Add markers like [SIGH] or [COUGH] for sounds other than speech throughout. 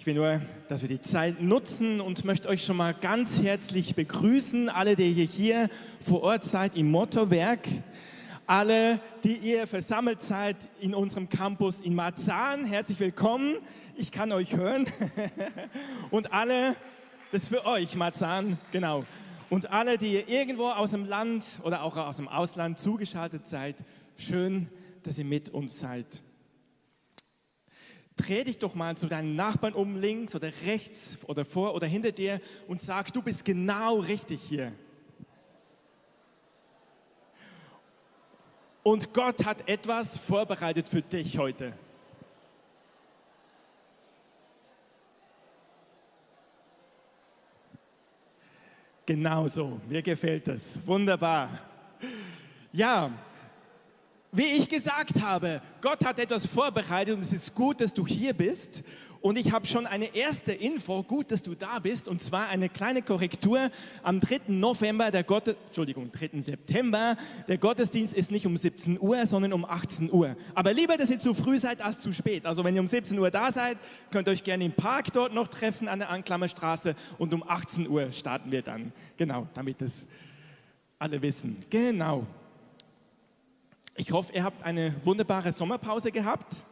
Ich will nur, dass wir die Zeit nutzen und möchte euch schon mal ganz herzlich begrüßen, alle, die ihr hier vor Ort seid im Mottowerk, alle, die ihr versammelt seid in unserem Campus in Marzahn, herzlich willkommen. Ich kann euch hören. [LAUGHS] Und alle, das ist für euch, Marzahn, genau. Und alle, die ihr irgendwo aus dem Land oder auch aus dem Ausland zugeschaltet seid, schön, dass ihr mit uns seid dreh dich doch mal zu deinen Nachbarn um, links oder rechts oder vor oder hinter dir und sag, du bist genau richtig hier. Und Gott hat etwas vorbereitet für dich heute. Genau so, mir gefällt das. Wunderbar. Ja, wie ich gesagt habe, Gott hat etwas vorbereitet und es ist gut, dass du hier bist. Und ich habe schon eine erste Info, gut, dass du da bist, und zwar eine kleine Korrektur. Am 3. November, der Gott, Entschuldigung, 3. September, der Gottesdienst ist nicht um 17 Uhr, sondern um 18 Uhr. Aber lieber, dass ihr zu früh seid als zu spät. Also wenn ihr um 17 Uhr da seid, könnt ihr euch gerne im Park dort noch treffen an der Anklammerstraße und um 18 Uhr starten wir dann. Genau, damit das alle wissen. Genau. Ich hoffe, ihr habt eine wunderbare Sommerpause gehabt.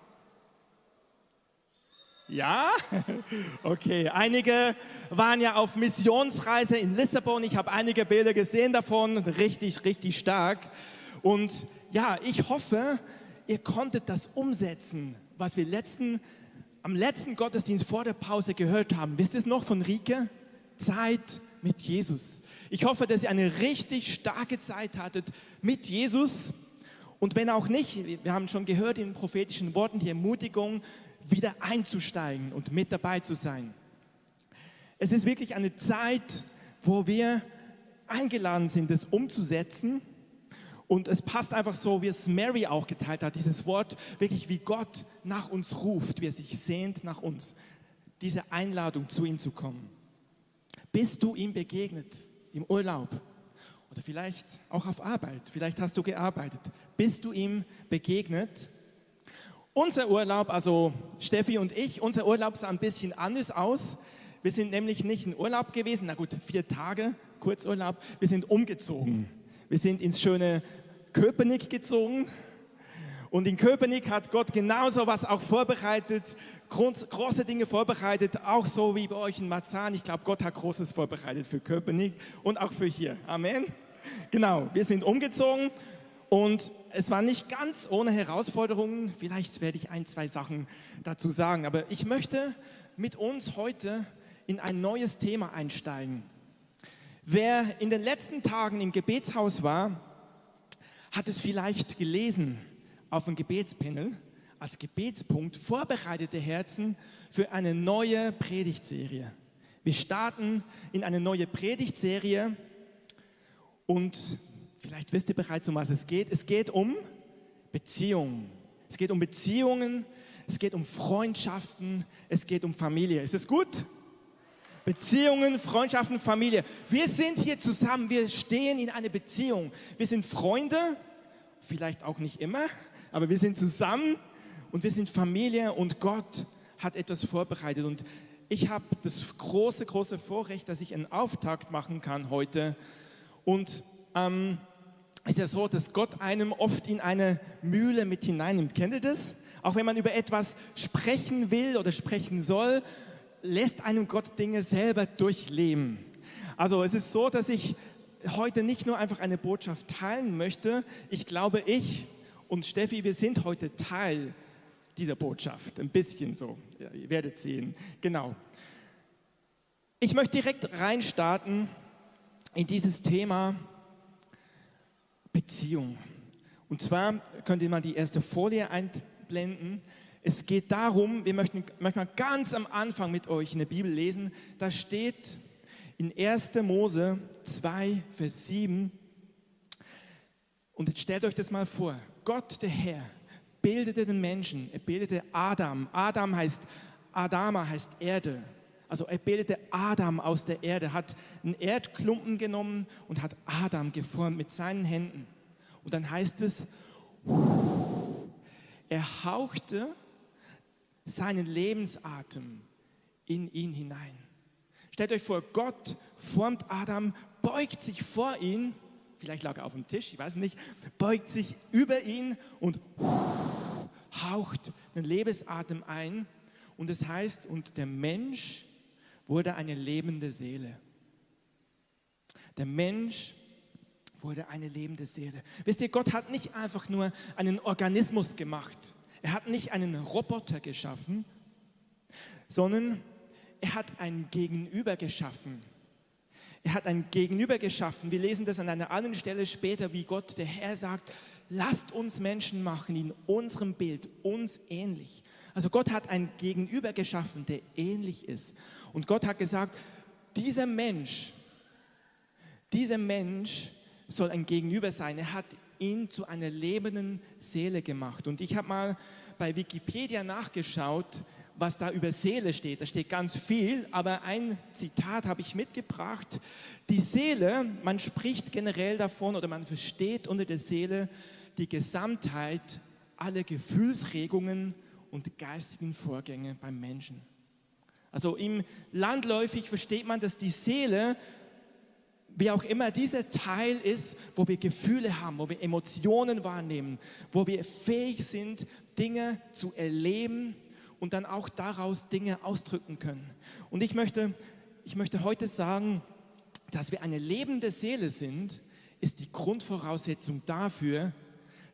Ja? [LAUGHS] Okay, einige waren ja auf Missionsreise in Lissabon. Ich habe einige Bilder gesehen davon, richtig, richtig stark. Und ja, ich hoffe, ihr konntet das umsetzen, was wir letzten, am letzten Gottesdienst vor der Pause gehört haben. Wisst ihr es noch von Rike? Zeit mit Jesus. Ich hoffe, dass ihr eine richtig starke Zeit hattet mit Jesus und wenn auch nicht, wir haben schon gehört in prophetischen Worten die Ermutigung, wieder einzusteigen und mit dabei zu sein. Es ist wirklich eine Zeit, wo wir eingeladen sind, das umzusetzen. Und es passt einfach so, wie es Mary auch geteilt hat, dieses Wort, wirklich wie Gott nach uns ruft, wie er sich sehnt nach uns. Diese Einladung, zu ihm zu kommen. Bist du ihm begegnet im Urlaub? Oder vielleicht auch auf Arbeit, vielleicht hast du gearbeitet, bist du ihm begegnet. Unser Urlaub, also Steffi und ich, unser Urlaub sah ein bisschen anders aus. Wir sind nämlich nicht in Urlaub gewesen, na gut, vier Tage, Kurzurlaub, wir sind umgezogen. Wir sind ins schöne Köpenick gezogen. Und in Köpenick hat Gott genauso was auch vorbereitet, große Dinge vorbereitet, auch so wie bei euch in Marzahn. Ich glaube, Gott hat Großes vorbereitet für Köpenick und auch für hier. Amen. Genau, wir sind umgezogen und es war nicht ganz ohne Herausforderungen. Vielleicht werde ich ein, zwei Sachen dazu sagen, aber ich möchte mit uns heute in ein neues Thema einsteigen. Wer in den letzten Tagen im Gebetshaus war, hat es vielleicht gelesen auf dem Gebetspanel als Gebetspunkt vorbereitete Herzen für eine neue Predigtserie. Wir starten in eine neue Predigtserie und vielleicht wisst ihr bereits, um was es geht. Es geht um Beziehungen. Es geht um Beziehungen, es geht um Freundschaften, es geht um Familie. Ist es gut? Beziehungen, Freundschaften, Familie. Wir sind hier zusammen, wir stehen in einer Beziehung. Wir sind Freunde, vielleicht auch nicht immer, aber wir sind zusammen und wir sind Familie und Gott hat etwas vorbereitet. Und ich habe das große, große Vorrecht, dass ich einen Auftakt machen kann heute und ähm, ist ja so, dass Gott einem oft in eine Mühle mit hineinnimmt. Kennt ihr das? Auch wenn man über etwas sprechen will oder sprechen soll, lässt einem Gott Dinge selber durchleben. Also es ist so, dass ich heute nicht nur einfach eine Botschaft teilen möchte. Ich glaube, ich und Steffi, wir sind heute Teil dieser Botschaft. Ein bisschen so. Ja, ihr werdet sehen. Genau. Ich möchte direkt reinstarten in dieses Thema Beziehung. Und zwar könnt ihr mal die erste Folie einblenden. Es geht darum, wir möchten, möchten mal ganz am Anfang mit euch in der Bibel lesen. Da steht in 1. Mose 2, Vers 7. Und jetzt stellt euch das mal vor. Gott, der Herr, bildete den Menschen. Er bildete Adam. Adam heißt, Adama heißt Erde. Also er bildete Adam aus der Erde, hat einen Erdklumpen genommen und hat Adam geformt mit seinen Händen. Und dann heißt es, er hauchte seinen Lebensatem in ihn hinein. Stellt euch vor, Gott formt Adam, beugt sich vor ihn, vielleicht lag er auf dem Tisch, ich weiß nicht, beugt sich über ihn und haucht den Lebensatem ein. Und es heißt, und der Mensch wurde eine lebende Seele. Der Mensch wurde eine lebende Seele. Wisst ihr, Gott hat nicht einfach nur einen Organismus gemacht. Er hat nicht einen Roboter geschaffen, sondern er hat ein Gegenüber geschaffen. Er hat ein Gegenüber geschaffen. Wir lesen das an einer anderen Stelle später, wie Gott, der Herr, sagt, lasst uns Menschen machen in unserem Bild, uns ähnlich. Also Gott hat ein Gegenüber geschaffen, der ähnlich ist. Und Gott hat gesagt, dieser Mensch, dieser Mensch soll ein Gegenüber sein. Er hat ihn zu einer lebenden Seele gemacht. Und ich habe mal bei Wikipedia nachgeschaut, was da über Seele steht. Da steht ganz viel, aber ein Zitat habe ich mitgebracht. Die Seele, man spricht generell davon oder man versteht unter der Seele die Gesamtheit aller Gefühlsregungen und geistigen Vorgänge beim Menschen. Also im Landläufig versteht man, dass die Seele, wie auch immer dieser Teil ist, wo wir Gefühle haben, wo wir Emotionen wahrnehmen, wo wir fähig sind, Dinge zu erleben und dann auch daraus Dinge ausdrücken können. Und ich möchte, ich möchte heute sagen, dass wir eine lebende Seele sind, ist die Grundvoraussetzung dafür,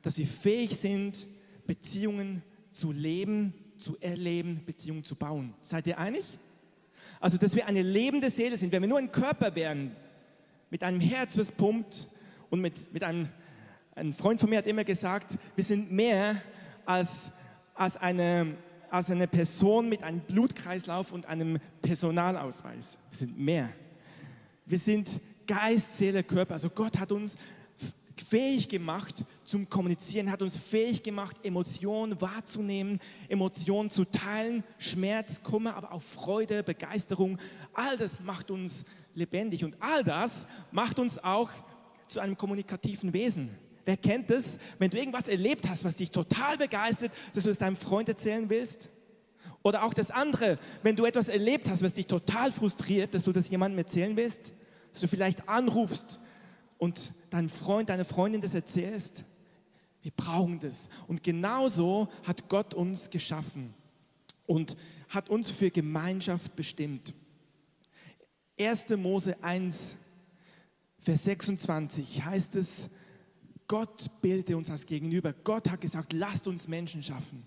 dass wir fähig sind, Beziehungen zu leben, zu erleben, Beziehungen zu bauen. Seid ihr einig? Also, dass wir eine lebende Seele sind. Wenn wir nur ein Körper wären, mit einem Herz, was pumpt und mit, mit einem, ein Freund von mir hat immer gesagt, wir sind mehr als, als eine, als eine Person mit einem Blutkreislauf und einem Personalausweis. Wir sind mehr. Wir sind Geist, Seele, Körper. Also Gott hat uns fähig gemacht zum Kommunizieren, hat uns fähig gemacht, Emotionen wahrzunehmen, Emotionen zu teilen, Schmerz, Kummer, aber auch Freude, Begeisterung. All das macht uns lebendig und all das macht uns auch zu einem kommunikativen Wesen. Wer kennt es, wenn du irgendwas erlebt hast, was dich total begeistert, dass du es deinem Freund erzählen willst? Oder auch das andere, wenn du etwas erlebt hast, was dich total frustriert, dass du das jemandem erzählen willst, dass du vielleicht anrufst und deinem Freund, deine Freundin das erzählst. Wir brauchen das. Und genauso hat Gott uns geschaffen und hat uns für Gemeinschaft bestimmt. 1. Mose 1, Vers 26 heißt es, Gott bildete uns als Gegenüber. Gott hat gesagt, lasst uns Menschen schaffen.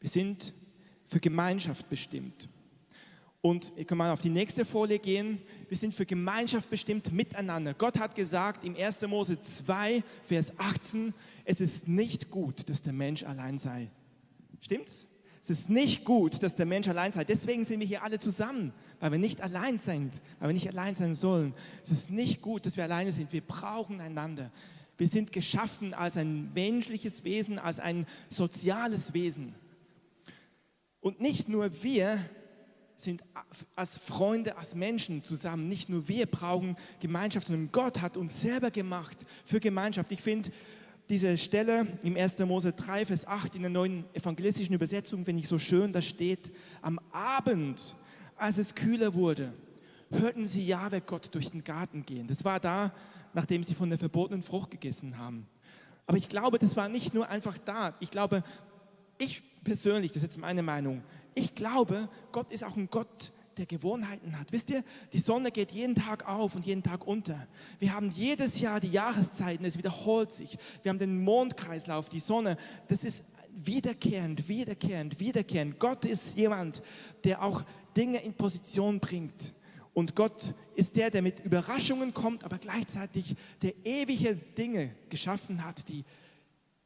Wir sind für Gemeinschaft bestimmt. Und ich kann mal auf die nächste Folie gehen. Wir sind für Gemeinschaft bestimmt miteinander. Gott hat gesagt im 1. Mose 2, Vers 18, es ist nicht gut, dass der Mensch allein sei. Stimmt's? Es ist nicht gut, dass der Mensch allein sei. Deswegen sind wir hier alle zusammen, weil wir nicht allein sind, weil wir nicht allein sein sollen. Es ist nicht gut, dass wir alleine sind. Wir brauchen einander. Wir sind geschaffen als ein menschliches Wesen, als ein soziales Wesen. Und nicht nur wir sind als Freunde, als Menschen zusammen. Nicht nur wir brauchen Gemeinschaft, sondern Gott hat uns selber gemacht für Gemeinschaft. Ich finde diese Stelle im 1. Mose 3, Vers 8 in der neuen evangelistischen Übersetzung, finde ich so schön, da steht, am Abend, als es kühler wurde, hörten sie Jahwe Gott durch den Garten gehen. Das war da, nachdem sie von der verbotenen Frucht gegessen haben. Aber ich glaube, das war nicht nur einfach da. Ich glaube, ich persönlich, das ist jetzt meine Meinung, ich glaube, Gott ist auch ein Gott, der Gewohnheiten hat. Wisst ihr, die Sonne geht jeden Tag auf und jeden Tag unter. Wir haben jedes Jahr die Jahreszeiten, es wiederholt sich. Wir haben den Mondkreislauf, die Sonne. Das ist wiederkehrend, wiederkehrend, wiederkehrend. Gott ist jemand, der auch Dinge in Position bringt. Und Gott ist der, der mit Überraschungen kommt, aber gleichzeitig der ewige Dinge geschaffen hat, die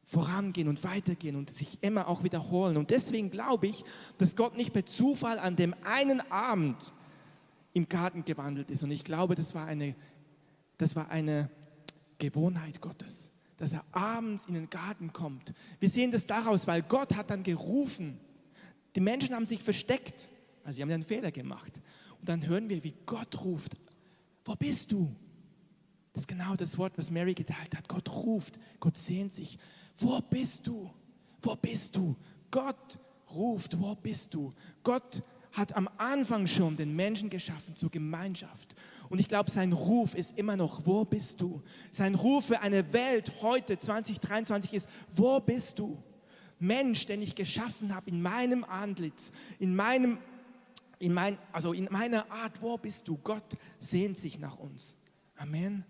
vorangehen und weitergehen und sich immer auch wiederholen. Und deswegen glaube ich, dass Gott nicht per Zufall an dem einen Abend im Garten gewandelt ist. Und ich glaube, das war eine, das war eine Gewohnheit Gottes, dass er abends in den Garten kommt. Wir sehen das daraus, weil Gott hat dann gerufen. Die Menschen haben sich versteckt, also sie haben einen Fehler gemacht. Und dann hören wir, wie Gott ruft, wo bist du? Das ist genau das Wort, was Mary geteilt hat. Gott ruft, Gott sehnt sich wo bist du? Wo bist du? Gott ruft, wo bist du? Gott hat am Anfang schon den Menschen geschaffen zur Gemeinschaft. Und ich glaube, sein Ruf ist immer noch, wo bist du? Sein Ruf für eine Welt heute, 2023, ist, wo bist du? Mensch, den ich geschaffen habe in meinem Antlitz, in meinem, in mein, also in meiner Art, wo bist du? Gott sehnt sich nach uns. Amen.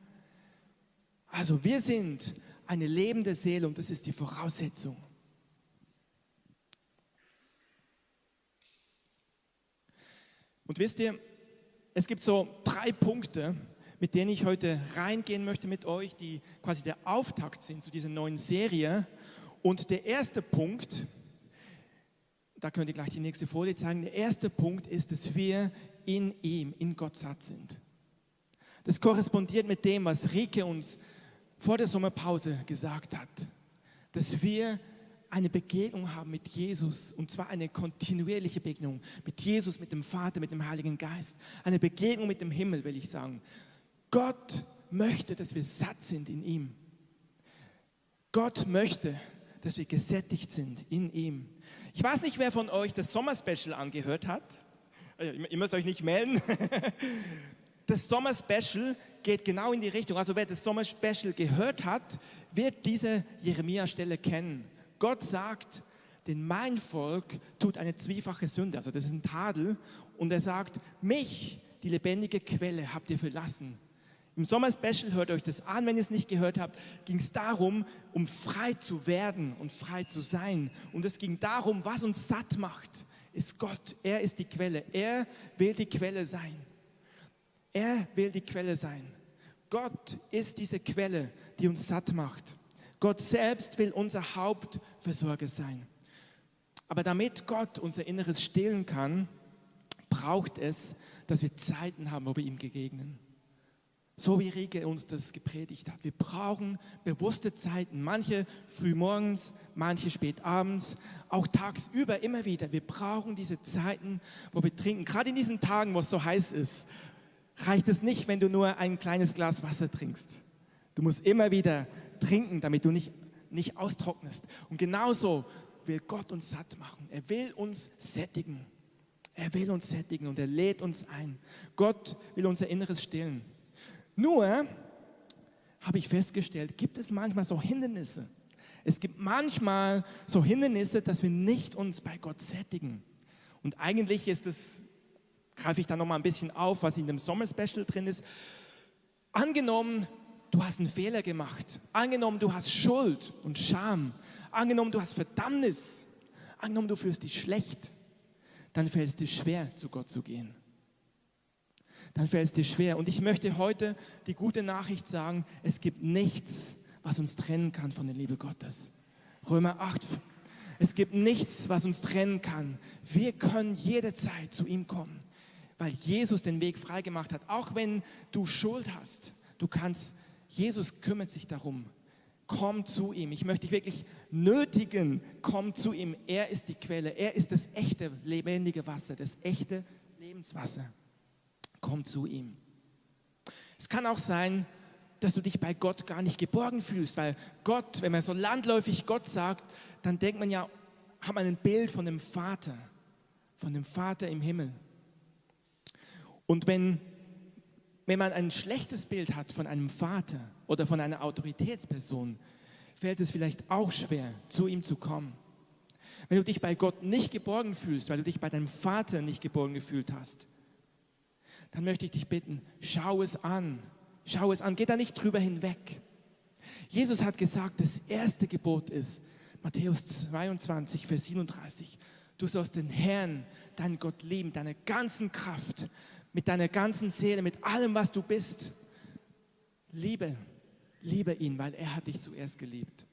Also wir sind eine lebende Seele und das ist die Voraussetzung. Und wisst ihr, es gibt so drei Punkte, mit denen ich heute reingehen möchte mit euch, die quasi der Auftakt sind zu dieser neuen Serie. Und der erste Punkt, da könnt ihr gleich die nächste Folie zeigen, der erste Punkt ist, dass wir in ihm, in Gott satt sind. Das korrespondiert mit dem, was Rike uns vor der Sommerpause gesagt hat, dass wir eine Begegnung haben mit Jesus und zwar eine kontinuierliche Begegnung mit Jesus, mit dem Vater, mit dem Heiligen Geist. Eine Begegnung mit dem Himmel, will ich sagen. Gott möchte, dass wir satt sind in ihm. Gott möchte, dass wir gesättigt sind in ihm. Ich weiß nicht, wer von euch das Sommerspecial angehört hat. Äh, ihr müsst euch nicht melden. [LAUGHS] Das Sommerspecial geht genau in die Richtung. Also wer das Sommerspecial gehört hat, wird diese Jeremia-Stelle kennen. Gott sagt, denn mein Volk tut eine zwiefache Sünde, also das ist ein Tadel, und er sagt, mich, die lebendige Quelle, habt ihr verlassen. Im Sommer-Special hört euch das an, wenn ihr es nicht gehört habt, ging es darum, um frei zu werden und frei zu sein. Und es ging darum, was uns satt macht, ist Gott. Er ist die Quelle. Er will die Quelle sein. Er will die Quelle sein. Gott ist diese Quelle, die uns satt macht. Gott selbst will unser Hauptversorger sein. Aber damit Gott unser Inneres stillen kann, braucht es, dass wir Zeiten haben, wo wir ihm begegnen. So wie Rieke uns das gepredigt hat. Wir brauchen bewusste Zeiten, manche früh morgens, manche spät abends, auch tagsüber immer wieder. Wir brauchen diese Zeiten, wo wir trinken. Gerade in diesen Tagen, wo es so heiß ist, reicht es nicht, wenn du nur ein kleines Glas Wasser trinkst. Du musst immer wieder trinken, damit du nicht, nicht austrocknest. Und genauso will Gott uns satt machen. Er will uns sättigen. Er will uns sättigen und er lädt uns ein. Gott will unser Inneres stillen. Nur habe ich festgestellt, gibt es manchmal so Hindernisse. Es gibt manchmal so Hindernisse, dass wir nicht uns bei Gott sättigen. Und eigentlich ist es, greife ich da nochmal ein bisschen auf, was in dem Sommer-Special drin ist. Angenommen, du hast einen Fehler gemacht. Angenommen, du hast Schuld und Scham. Angenommen, du hast Verdammnis. Angenommen, du fühlst dich schlecht. Dann fällt es dir schwer, zu Gott zu gehen. Dann fällt es dir schwer. Und ich möchte heute die gute Nachricht sagen, es gibt nichts, was uns trennen kann von der Liebe Gottes. Römer 8. Es gibt nichts, was uns trennen kann. Wir können jederzeit zu ihm kommen, weil Jesus den Weg freigemacht hat. Auch wenn du Schuld hast, du kannst Jesus kümmert sich darum. Komm zu ihm. Ich möchte dich wirklich nötigen. Komm zu ihm. Er ist die Quelle. Er ist das echte lebendige Wasser, das echte Lebenswasser. Komm zu ihm. Es kann auch sein, dass du dich bei Gott gar nicht geborgen fühlst, weil Gott, wenn man so landläufig Gott sagt, dann denkt man ja, hat man ein Bild von dem Vater, von dem Vater im Himmel. Und wenn wenn man ein schlechtes Bild hat von einem Vater oder von einer Autoritätsperson, fällt es vielleicht auch schwer, zu ihm zu kommen. Wenn du dich bei Gott nicht geborgen fühlst, weil du dich bei deinem Vater nicht geborgen gefühlt hast, dann möchte ich dich bitten, schau es an. Schau es an, geh da nicht drüber hinweg. Jesus hat gesagt, das erste Gebot ist, Matthäus 22, Vers 37, du sollst den Herrn, deinen Gott lieben, deine ganzen Kraft, mit deiner ganzen Seele, mit allem, was du bist. Liebe, liebe ihn, weil er hat dich zuerst geliebt.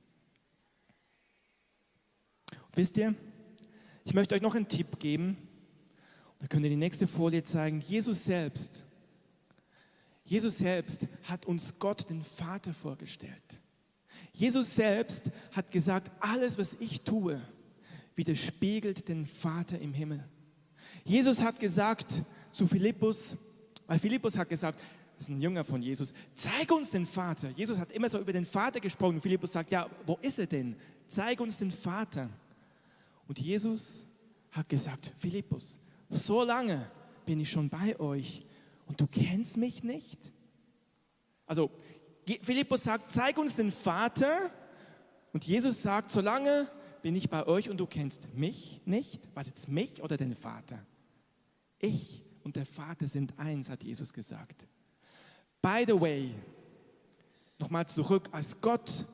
Wisst ihr, ich möchte euch noch einen Tipp geben. Wir können die nächste Folie zeigen. Jesus selbst, Jesus selbst hat uns Gott, den Vater, vorgestellt. Jesus selbst hat gesagt, alles, was ich tue, widerspiegelt den Vater im Himmel. Jesus hat gesagt, zu Philippus, weil Philippus hat gesagt, das ist ein Jünger von Jesus, zeig uns den Vater. Jesus hat immer so über den Vater gesprochen. Philippus sagt, ja, wo ist er denn? Zeig uns den Vater. Und Jesus hat gesagt, Philippus, so lange bin ich schon bei euch und du kennst mich nicht? Also Philippus sagt, zeig uns den Vater. Und Jesus sagt, solange bin ich bei euch und du kennst mich nicht. Was jetzt mich oder den Vater? Ich und der Vater sind eins, hat Jesus gesagt. By the way, nochmal zurück, als Gott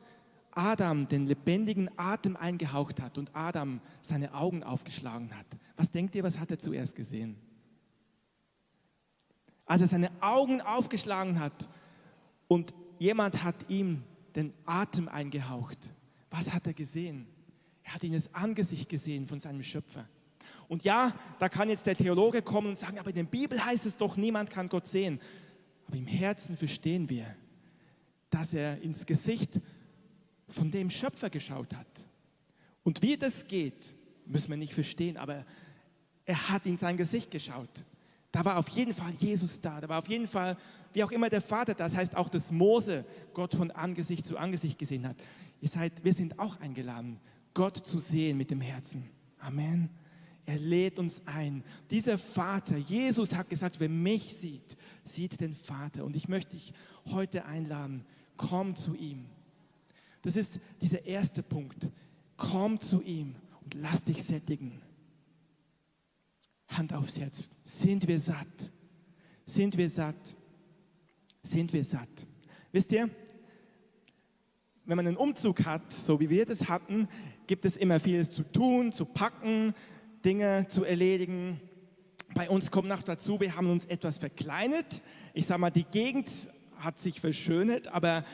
Adam den lebendigen Atem eingehaucht hat und Adam seine Augen aufgeschlagen hat, was denkt ihr, was hat er zuerst gesehen? Als er seine Augen aufgeschlagen hat und jemand hat ihm den Atem eingehaucht, was hat er gesehen? Er hat ihn das Angesicht gesehen von seinem Schöpfer. Und ja, da kann jetzt der Theologe kommen und sagen, aber in der Bibel heißt es doch, niemand kann Gott sehen. Aber im Herzen verstehen wir, dass er ins Gesicht von dem Schöpfer geschaut hat. Und wie das geht, müssen wir nicht verstehen, aber er hat in sein Gesicht geschaut. Da war auf jeden Fall Jesus da, da war auf jeden Fall, wie auch immer der Vater, das heißt auch, dass Mose Gott von Angesicht zu Angesicht gesehen hat. Ihr seid, wir sind auch eingeladen, Gott zu sehen mit dem Herzen. Amen. Er lädt uns ein. Dieser Vater, Jesus hat gesagt, wer mich sieht, sieht den Vater. Und ich möchte dich heute einladen, komm zu ihm. Das ist dieser erste Punkt. Komm zu ihm und lass dich sättigen. Hand aufs Herz. Sind wir satt? Sind wir satt? Sind wir satt? Wisst ihr, wenn man einen Umzug hat, so wie wir das hatten, gibt es immer vieles zu tun, zu packen, Dinge zu erledigen. Bei uns kommt noch dazu, wir haben uns etwas verkleinert. Ich sage mal, die Gegend hat sich verschönert, aber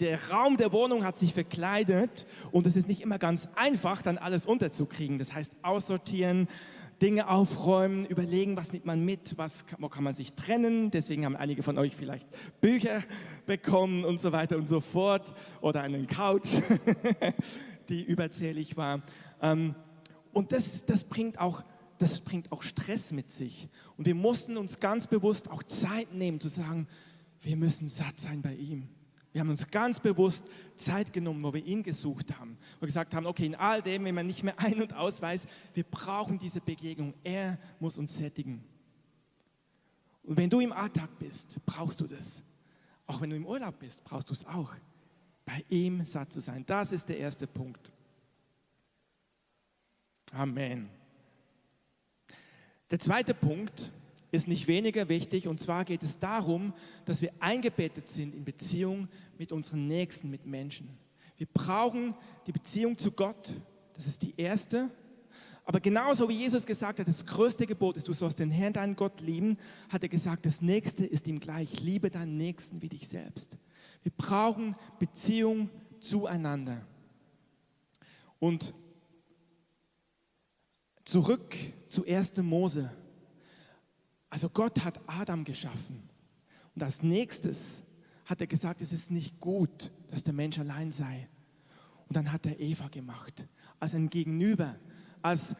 der Raum der Wohnung hat sich verkleidet und es ist nicht immer ganz einfach, dann alles unterzukriegen. Das heißt, aussortieren, Dinge aufräumen, überlegen, was nimmt man mit, was, wo kann man sich trennen. Deswegen haben einige von euch vielleicht Bücher bekommen und so weiter und so fort oder einen Couch, [LAUGHS] die überzählig war. Ähm, und das, das, bringt auch, das bringt auch Stress mit sich. Und wir mussten uns ganz bewusst auch Zeit nehmen zu sagen, wir müssen satt sein bei ihm. Wir haben uns ganz bewusst Zeit genommen, wo wir ihn gesucht haben. Wir gesagt haben, okay, in all dem, wenn man nicht mehr ein- und ausweist, wir brauchen diese Begegnung. Er muss uns sättigen. Und wenn du im Alltag bist, brauchst du das. Auch wenn du im Urlaub bist, brauchst du es auch. Bei ihm satt zu sein. Das ist der erste Punkt. Amen. Der zweite Punkt ist nicht weniger wichtig. Und zwar geht es darum, dass wir eingebettet sind in Beziehung mit unseren Nächsten, mit Menschen. Wir brauchen die Beziehung zu Gott. Das ist die erste. Aber genauso wie Jesus gesagt hat, das größte Gebot ist, du sollst den Herrn, deinen Gott lieben, hat er gesagt, das nächste ist ihm gleich, liebe deinen Nächsten wie dich selbst. Wir brauchen Beziehung zueinander. Und zurück zu 1. Mose. Also Gott hat Adam geschaffen. Und als nächstes hat er gesagt, es ist nicht gut, dass der Mensch allein sei. Und dann hat er Eva gemacht, als ein Gegenüber, als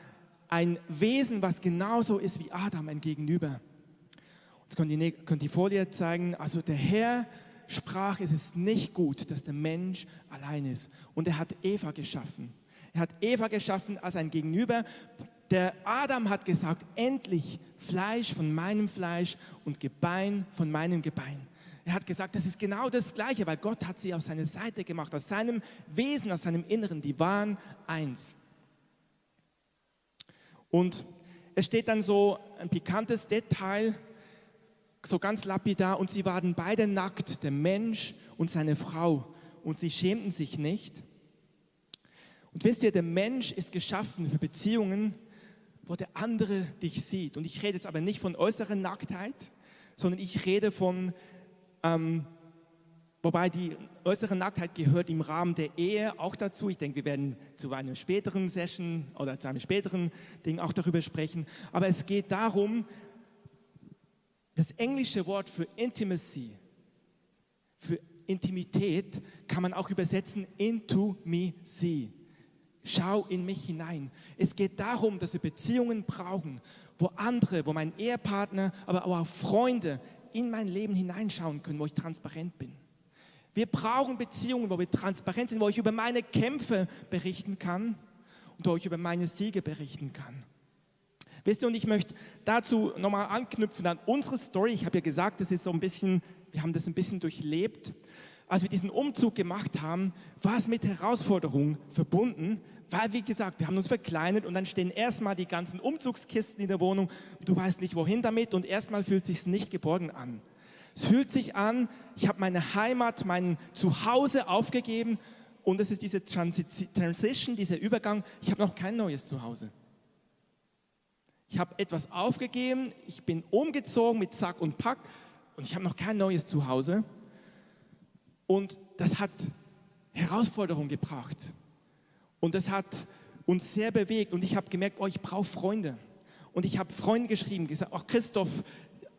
ein Wesen, was genauso ist wie Adam, ein Gegenüber. Jetzt könnt ihr könnt die Folie zeigen. Also der Herr sprach, es ist nicht gut, dass der Mensch allein ist. Und er hat Eva geschaffen. Er hat Eva geschaffen als ein Gegenüber, der Adam hat gesagt, endlich Fleisch von meinem Fleisch und Gebein von meinem Gebein. Er hat gesagt, das ist genau das Gleiche, weil Gott hat sie auf seine Seite gemacht, aus seinem Wesen, aus seinem Inneren. Die waren eins. Und es steht dann so ein pikantes Detail, so ganz lapidar, und sie waren beide nackt, der Mensch und seine Frau, und sie schämten sich nicht. Und wisst ihr, der Mensch ist geschaffen für Beziehungen, wo der andere dich sieht. Und ich rede jetzt aber nicht von äußerer Nacktheit, sondern ich rede von, ähm, wobei die äußere Nacktheit gehört im Rahmen der Ehe auch dazu. Ich denke, wir werden zu einer späteren Session oder zu einem späteren Ding auch darüber sprechen. Aber es geht darum, das englische Wort für Intimacy, für Intimität kann man auch übersetzen into me see. Schau in mich hinein. Es geht darum, dass wir Beziehungen brauchen, wo andere, wo mein Ehepartner, aber auch Freunde in mein Leben hineinschauen können, wo ich transparent bin. Wir brauchen Beziehungen, wo wir transparent sind, wo ich über meine Kämpfe berichten kann und wo ich über meine Siege berichten kann. Wisst ihr, und ich möchte dazu nochmal anknüpfen an unsere Story. Ich habe ja gesagt, das ist so ein bisschen, wir haben das ein bisschen durchlebt. Als wir diesen Umzug gemacht haben, war es mit Herausforderungen verbunden, weil, wie gesagt, wir haben uns verkleinert und dann stehen erstmal die ganzen Umzugskisten in der Wohnung. Du weißt nicht, wohin damit und erstmal fühlt es sich nicht geborgen an. Es fühlt sich an, ich habe meine Heimat, mein Zuhause aufgegeben und es ist diese Transition, dieser Übergang. Ich habe noch kein neues Zuhause. Ich habe etwas aufgegeben, ich bin umgezogen mit Sack und Pack und ich habe noch kein neues Zuhause. Und das hat Herausforderungen gebracht. Und das hat uns sehr bewegt. Und ich habe gemerkt, oh, ich brauche Freunde. Und ich habe Freunden geschrieben, gesagt, ach Christoph,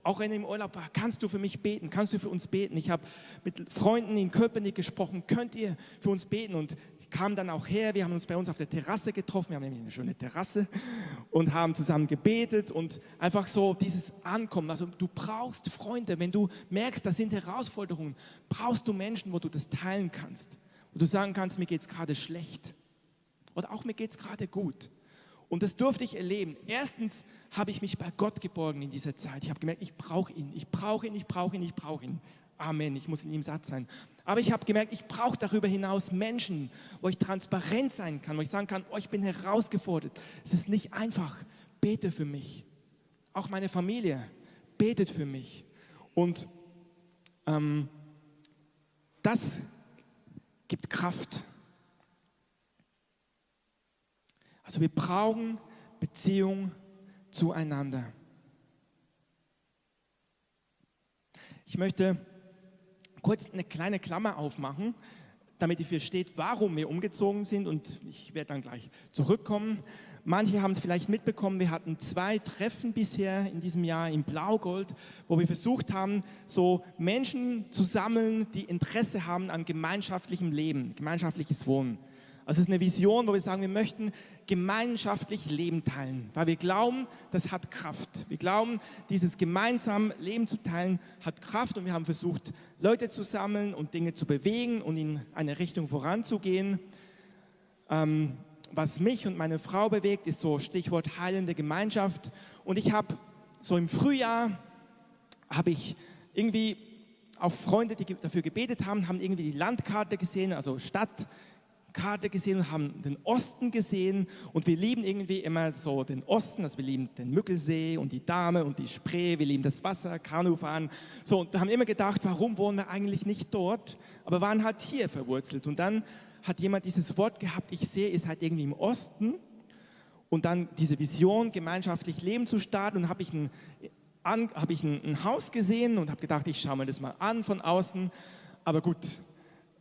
auch wenn ich im Urlaub war, kannst du für mich beten, kannst du für uns beten. Ich habe mit Freunden in Köpenick gesprochen, könnt ihr für uns beten? Und kamen dann auch her, wir haben uns bei uns auf der Terrasse getroffen, wir haben nämlich eine schöne Terrasse und haben zusammen gebetet und einfach so dieses Ankommen. Also du brauchst Freunde, wenn du merkst, das sind Herausforderungen, brauchst du Menschen, wo du das teilen kannst. Wo du sagen kannst, mir geht es gerade schlecht oder auch mir geht es gerade gut. Und das durfte ich erleben. Erstens habe ich mich bei Gott geborgen in dieser Zeit. Ich habe gemerkt, ich brauche ihn, ich brauche ihn, ich brauche ihn, ich brauche ihn. Amen, ich muss in ihm satt sein. Aber ich habe gemerkt, ich brauche darüber hinaus Menschen, wo ich transparent sein kann, wo ich sagen kann, oh, ich bin herausgefordert. Es ist nicht einfach. Bete für mich. Auch meine Familie betet für mich. Und ähm, das gibt Kraft. Also wir brauchen Beziehung zueinander. Ich möchte kurz eine kleine Klammer aufmachen, damit ihr versteht, warum wir umgezogen sind und ich werde dann gleich zurückkommen. Manche haben es vielleicht mitbekommen, wir hatten zwei Treffen bisher in diesem Jahr in Blaugold, wo wir versucht haben, so Menschen zu sammeln, die Interesse haben an gemeinschaftlichem Leben, gemeinschaftliches Wohnen. Also es ist eine Vision, wo wir sagen, wir möchten gemeinschaftlich Leben teilen, weil wir glauben, das hat Kraft. Wir glauben, dieses gemeinsam Leben zu teilen hat Kraft und wir haben versucht, Leute zu sammeln und Dinge zu bewegen und in eine Richtung voranzugehen. Ähm, was mich und meine Frau bewegt, ist so Stichwort heilende Gemeinschaft. Und ich habe so im Frühjahr, habe ich irgendwie auch Freunde, die dafür gebetet haben, haben irgendwie die Landkarte gesehen, also Stadt Karte gesehen und haben den Osten gesehen und wir lieben irgendwie immer so den Osten, also wir lieben den Mückelsee und die Dame und die Spree, wir lieben das Wasser, Kanufahren. So, und haben immer gedacht, warum wohnen wir eigentlich nicht dort, aber waren halt hier verwurzelt. Und dann hat jemand dieses Wort gehabt, ich sehe, ihr seid irgendwie im Osten und dann diese Vision, gemeinschaftlich Leben zu starten und habe ich ein habe ich ein, ein Haus gesehen und habe gedacht, ich schaue mir das mal an von außen. Aber gut,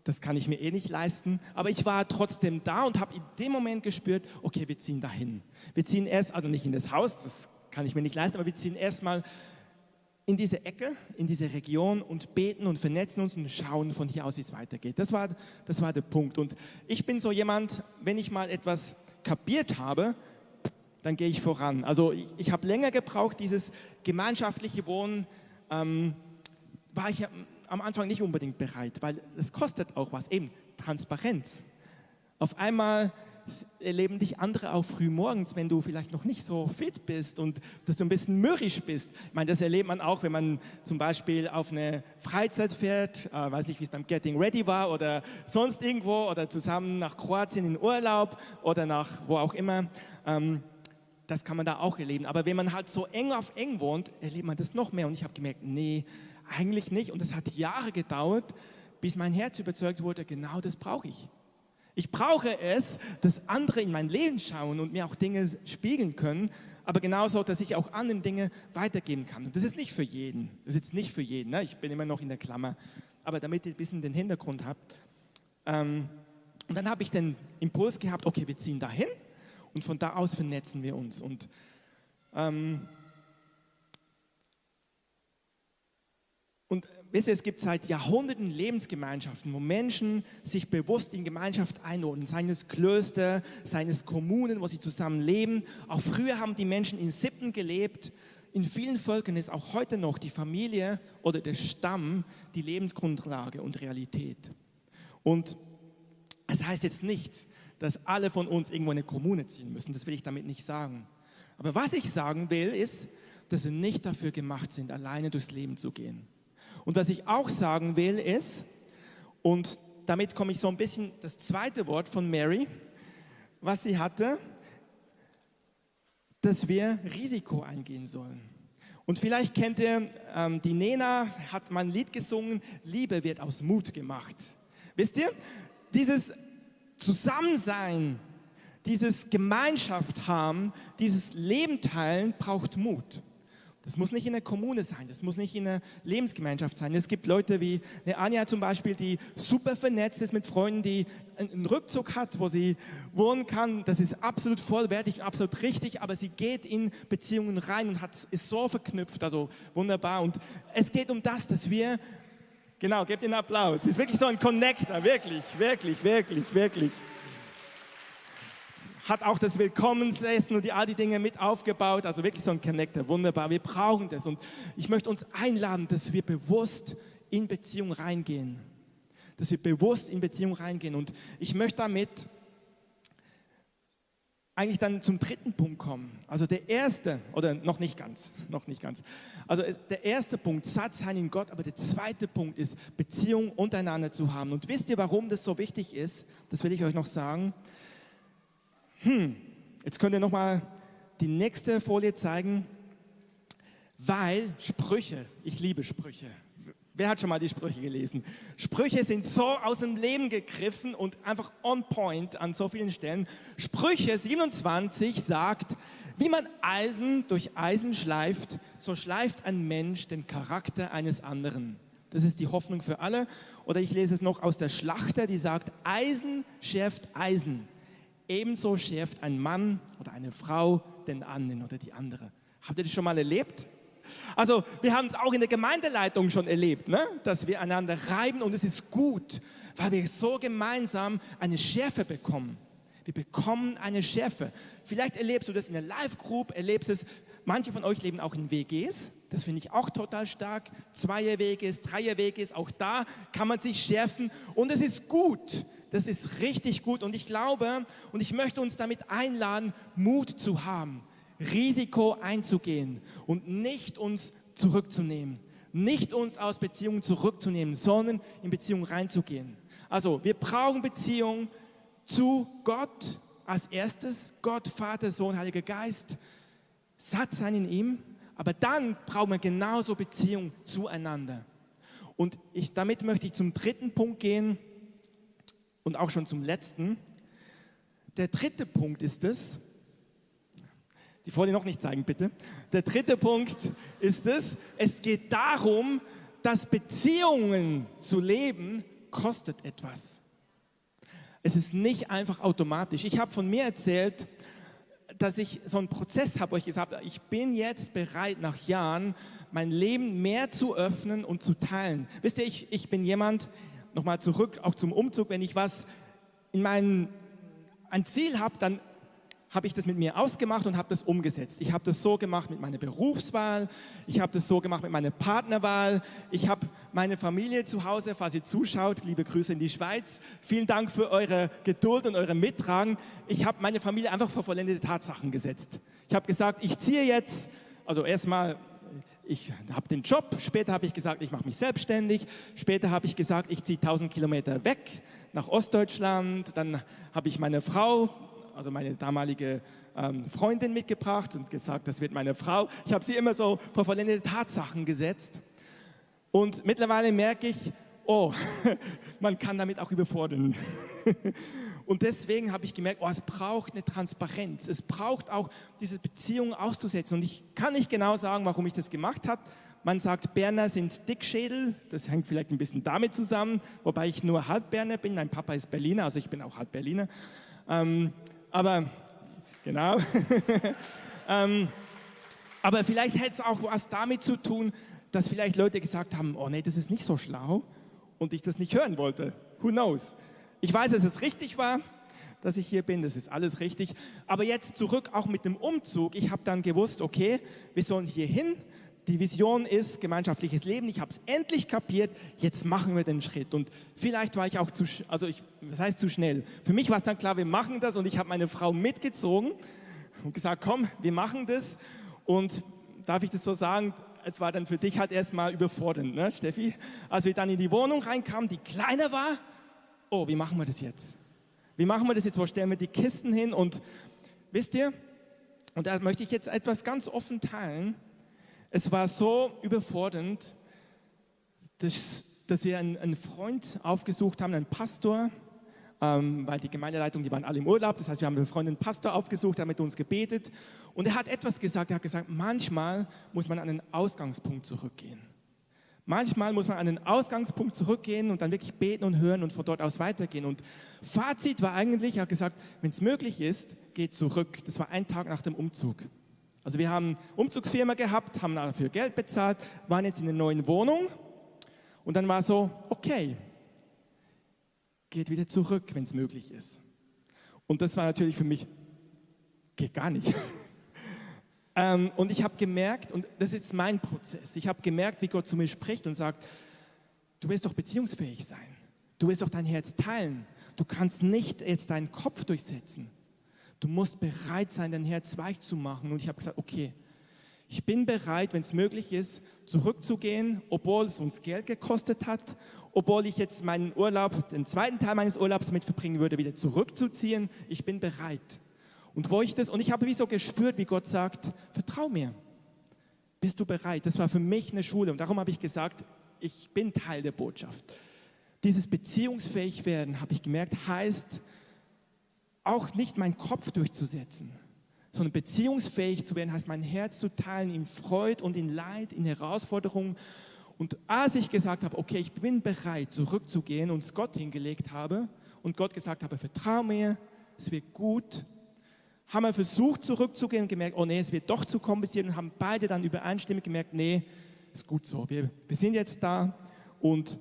das kann ich mir eh nicht leisten. Aber ich war trotzdem da und habe in dem Moment gespürt, okay, wir ziehen dahin. Wir ziehen erst, also nicht in das Haus, das kann ich mir nicht leisten, aber wir ziehen erstmal in diese Ecke, in diese Region und beten und vernetzen uns und schauen von hier aus, wie es weitergeht. Das war, das war der Punkt. Und ich bin so jemand, wenn ich mal etwas kapiert habe, dann gehe ich voran. Also ich, ich habe länger gebraucht, dieses gemeinschaftliche Wohnen. Ähm, war ich am Anfang nicht unbedingt bereit, weil es kostet auch was, eben Transparenz. Auf einmal erleben dich andere auch früh morgens, wenn du vielleicht noch nicht so fit bist und dass du ein bisschen mürrisch bist. Ich meine, das erlebt man auch, wenn man zum Beispiel auf eine Freizeit fährt, äh, weiß nicht, wie es beim Getting Ready war oder sonst irgendwo oder zusammen nach Kroatien in Urlaub oder nach wo auch immer. Ähm, das kann man da auch erleben. Aber wenn man halt so eng auf eng wohnt, erlebt man das noch mehr. Und ich habe gemerkt, nee, eigentlich nicht. Und es hat Jahre gedauert, bis mein Herz überzeugt wurde, genau das brauche ich. Ich brauche es, dass andere in mein Leben schauen und mir auch Dinge spiegeln können, aber genauso, dass ich auch anderen Dinge weitergeben kann. Und das ist nicht für jeden. Das ist nicht für jeden. Ne? Ich bin immer noch in der Klammer. Aber damit ihr ein bisschen den Hintergrund habt. Ähm, und dann habe ich den Impuls gehabt, okay, wir ziehen dahin und von da aus vernetzen wir uns. Und ähm, Und wisst ihr, es gibt seit Jahrhunderten Lebensgemeinschaften, wo Menschen sich bewusst in Gemeinschaft einordnen, seien es Klöster, seien es Kommunen, wo sie zusammen leben. Auch früher haben die Menschen in Sippen gelebt. In vielen Völkern ist auch heute noch die Familie oder der Stamm die Lebensgrundlage und Realität. Und es das heißt jetzt nicht, dass alle von uns irgendwo in eine Kommune ziehen müssen. Das will ich damit nicht sagen. Aber was ich sagen will, ist, dass wir nicht dafür gemacht sind, alleine durchs Leben zu gehen. Und was ich auch sagen will, ist, und damit komme ich so ein bisschen das zweite Wort von Mary, was sie hatte, dass wir Risiko eingehen sollen. Und vielleicht kennt ihr, ähm, die Nena hat mal ein Lied gesungen, Liebe wird aus Mut gemacht. Wisst ihr, dieses Zusammensein, dieses Gemeinschaft haben, dieses Leben teilen, braucht Mut. Das muss nicht in der Kommune sein, das muss nicht in einer Lebensgemeinschaft sein. Es gibt Leute wie eine Anja zum Beispiel, die super vernetzt ist mit Freunden, die einen Rückzug hat, wo sie wohnen kann. Das ist absolut vollwertig, absolut richtig, aber sie geht in Beziehungen rein und hat, ist so verknüpft, also wunderbar. Und es geht um das, dass wir, genau, gebt den Applaus. Es ist wirklich so ein Connector, wirklich, wirklich, wirklich, wirklich hat auch das Willkommensessen und die, all die Dinge mit aufgebaut. Also wirklich so ein Connector, wunderbar. Wir brauchen das. Und ich möchte uns einladen, dass wir bewusst in Beziehung reingehen. Dass wir bewusst in Beziehung reingehen. Und ich möchte damit eigentlich dann zum dritten Punkt kommen. Also der erste, oder noch nicht ganz, [LAUGHS] noch nicht ganz. Also der erste Punkt, satt sein in Gott, aber der zweite Punkt ist, Beziehung untereinander zu haben. Und wisst ihr, warum das so wichtig ist? Das will ich euch noch sagen. Hm, jetzt könnt ihr nochmal die nächste Folie zeigen, weil Sprüche, ich liebe Sprüche. Wer hat schon mal die Sprüche gelesen? Sprüche sind so aus dem Leben gegriffen und einfach on point an so vielen Stellen. Sprüche 27 sagt, wie man Eisen durch Eisen schleift, so schleift ein Mensch den Charakter eines anderen. Das ist die Hoffnung für alle. Oder ich lese es noch aus der Schlachter, die sagt, Eisen schärft Eisen. Ebenso schärft ein Mann oder eine Frau den anderen oder die andere. Habt ihr das schon mal erlebt? Also wir haben es auch in der Gemeindeleitung schon erlebt, ne? dass wir einander reiben und es ist gut, weil wir so gemeinsam eine Schärfe bekommen. Wir bekommen eine Schärfe. Vielleicht erlebst du das in der Live-Group, erlebst es, manche von euch leben auch in WGs, das finde ich auch total stark. Zweier-WGs, Dreier-WGs, auch da kann man sich schärfen und es ist gut, das ist richtig gut und ich glaube und ich möchte uns damit einladen, Mut zu haben, Risiko einzugehen und nicht uns zurückzunehmen, nicht uns aus Beziehungen zurückzunehmen, sondern in Beziehungen reinzugehen. Also wir brauchen Beziehung zu Gott als erstes, Gott, Vater, Sohn, Heiliger Geist, satt sein in ihm, aber dann brauchen wir genauso Beziehung zueinander. Und ich, damit möchte ich zum dritten Punkt gehen, und auch schon zum letzten. Der dritte Punkt ist es, die Folie noch nicht zeigen, bitte. Der dritte Punkt ist es, es geht darum, dass Beziehungen zu leben kostet etwas. Es ist nicht einfach automatisch. Ich habe von mir erzählt, dass ich so einen Prozess habe, wo ich gesagt habe, ich bin jetzt bereit, nach Jahren mein Leben mehr zu öffnen und zu teilen. Wisst ihr, ich, ich bin jemand, nochmal zurück, auch zum Umzug, wenn ich was in meinem, ein Ziel habe, dann habe ich das mit mir ausgemacht und habe das umgesetzt. Ich habe das so gemacht mit meiner Berufswahl, ich habe das so gemacht mit meiner Partnerwahl, ich habe meine Familie zu Hause, falls ihr zuschaut, liebe Grüße in die Schweiz, vielen Dank für eure Geduld und eure Mittragen. Ich habe meine Familie einfach vor vollendete Tatsachen gesetzt. Ich habe gesagt, ich ziehe jetzt, also erstmal ich habe den Job, später habe ich gesagt, ich mache mich selbstständig, später habe ich gesagt, ich ziehe 1000 Kilometer weg nach Ostdeutschland, dann habe ich meine Frau, also meine damalige ähm, Freundin mitgebracht und gesagt, das wird meine Frau. Ich habe sie immer so vor vollendete Tatsachen gesetzt und mittlerweile merke ich, oh, [LAUGHS] man kann damit auch überfordern. [LAUGHS] Und deswegen habe ich gemerkt, oh, es braucht eine Transparenz. Es braucht auch diese Beziehung auszusetzen. Und ich kann nicht genau sagen, warum ich das gemacht habe. Man sagt, Berner sind Dickschädel. Das hängt vielleicht ein bisschen damit zusammen, wobei ich nur halb Berner bin. Mein Papa ist Berliner, also ich bin auch halb Berliner. Ähm, aber genau. [LAUGHS] ähm, aber vielleicht hätte es auch was damit zu tun, dass vielleicht Leute gesagt haben, oh nee, das ist nicht so schlau und ich das nicht hören wollte. Who knows? Ich weiß, dass es richtig war, dass ich hier bin, das ist alles richtig. Aber jetzt zurück auch mit dem Umzug. Ich habe dann gewusst, okay, wir sollen hier hin. Die Vision ist gemeinschaftliches Leben. Ich habe es endlich kapiert. Jetzt machen wir den Schritt. Und vielleicht war ich auch zu, also ich, das heißt zu schnell. Für mich war es dann klar, wir machen das und ich habe meine Frau mitgezogen. und gesagt, komm, wir machen das. Und darf ich das so sagen, es war dann für dich halt erstmal überfordernd, ne, Steffi? Als wir dann in die Wohnung reinkamen, die kleiner war, oh, wie machen wir das jetzt? Wie machen wir das jetzt? Wo stellen wir die Kisten hin? Und wisst ihr, und da möchte ich jetzt etwas ganz offen teilen. Es war so überfordernd, dass, dass wir einen, einen Freund aufgesucht haben, einen Pastor, ähm, weil die Gemeindeleitung, die waren alle im Urlaub. Das heißt, wir haben einen Freund, einen Pastor aufgesucht, der hat mit uns gebetet. Und er hat etwas gesagt. Er hat gesagt, manchmal muss man an den Ausgangspunkt zurückgehen. Manchmal muss man an den Ausgangspunkt zurückgehen und dann wirklich beten und hören und von dort aus weitergehen. Und Fazit war eigentlich, er hat gesagt, wenn es möglich ist, geht zurück. Das war ein Tag nach dem Umzug. Also wir haben Umzugsfirma gehabt, haben dafür Geld bezahlt, waren jetzt in einer neuen Wohnung und dann war so, okay, geht wieder zurück, wenn es möglich ist. Und das war natürlich für mich, geht gar nicht. [LAUGHS] ähm, und ich habe gemerkt, und das ist mein Prozess, ich habe gemerkt, wie Gott zu mir spricht und sagt, du willst doch beziehungsfähig sein. Du willst doch dein Herz teilen. Du kannst nicht jetzt deinen Kopf durchsetzen. Du musst bereit sein, dein Herz weich zu machen. Und ich habe gesagt, okay, ich bin bereit, wenn es möglich ist, zurückzugehen, obwohl es uns Geld gekostet hat, obwohl ich jetzt meinen Urlaub, den zweiten Teil meines Urlaubs mit verbringen würde, wieder zurückzuziehen. Ich bin bereit. Und wo ich das, und ich habe wie so gespürt, wie Gott sagt, vertrau mir. Bist du bereit? Das war für mich eine Schule und darum habe ich gesagt, ich bin Teil der Botschaft. Dieses beziehungsfähig werden, habe ich gemerkt, heißt auch nicht meinen Kopf durchzusetzen sondern beziehungsfähig zu werden, heißt mein Herz zu teilen in Freude und in Leid, in Herausforderungen. Und als ich gesagt habe, okay, ich bin bereit, zurückzugehen und es Gott hingelegt habe und Gott gesagt habe, vertraue mir, es wird gut, haben wir versucht zurückzugehen und gemerkt, oh nee, es wird doch zu kompliziert und haben beide dann übereinstimmend gemerkt, nee, ist gut so, wir, wir sind jetzt da und